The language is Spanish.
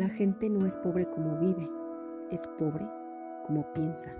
La gente no es pobre como vive, es pobre como piensa.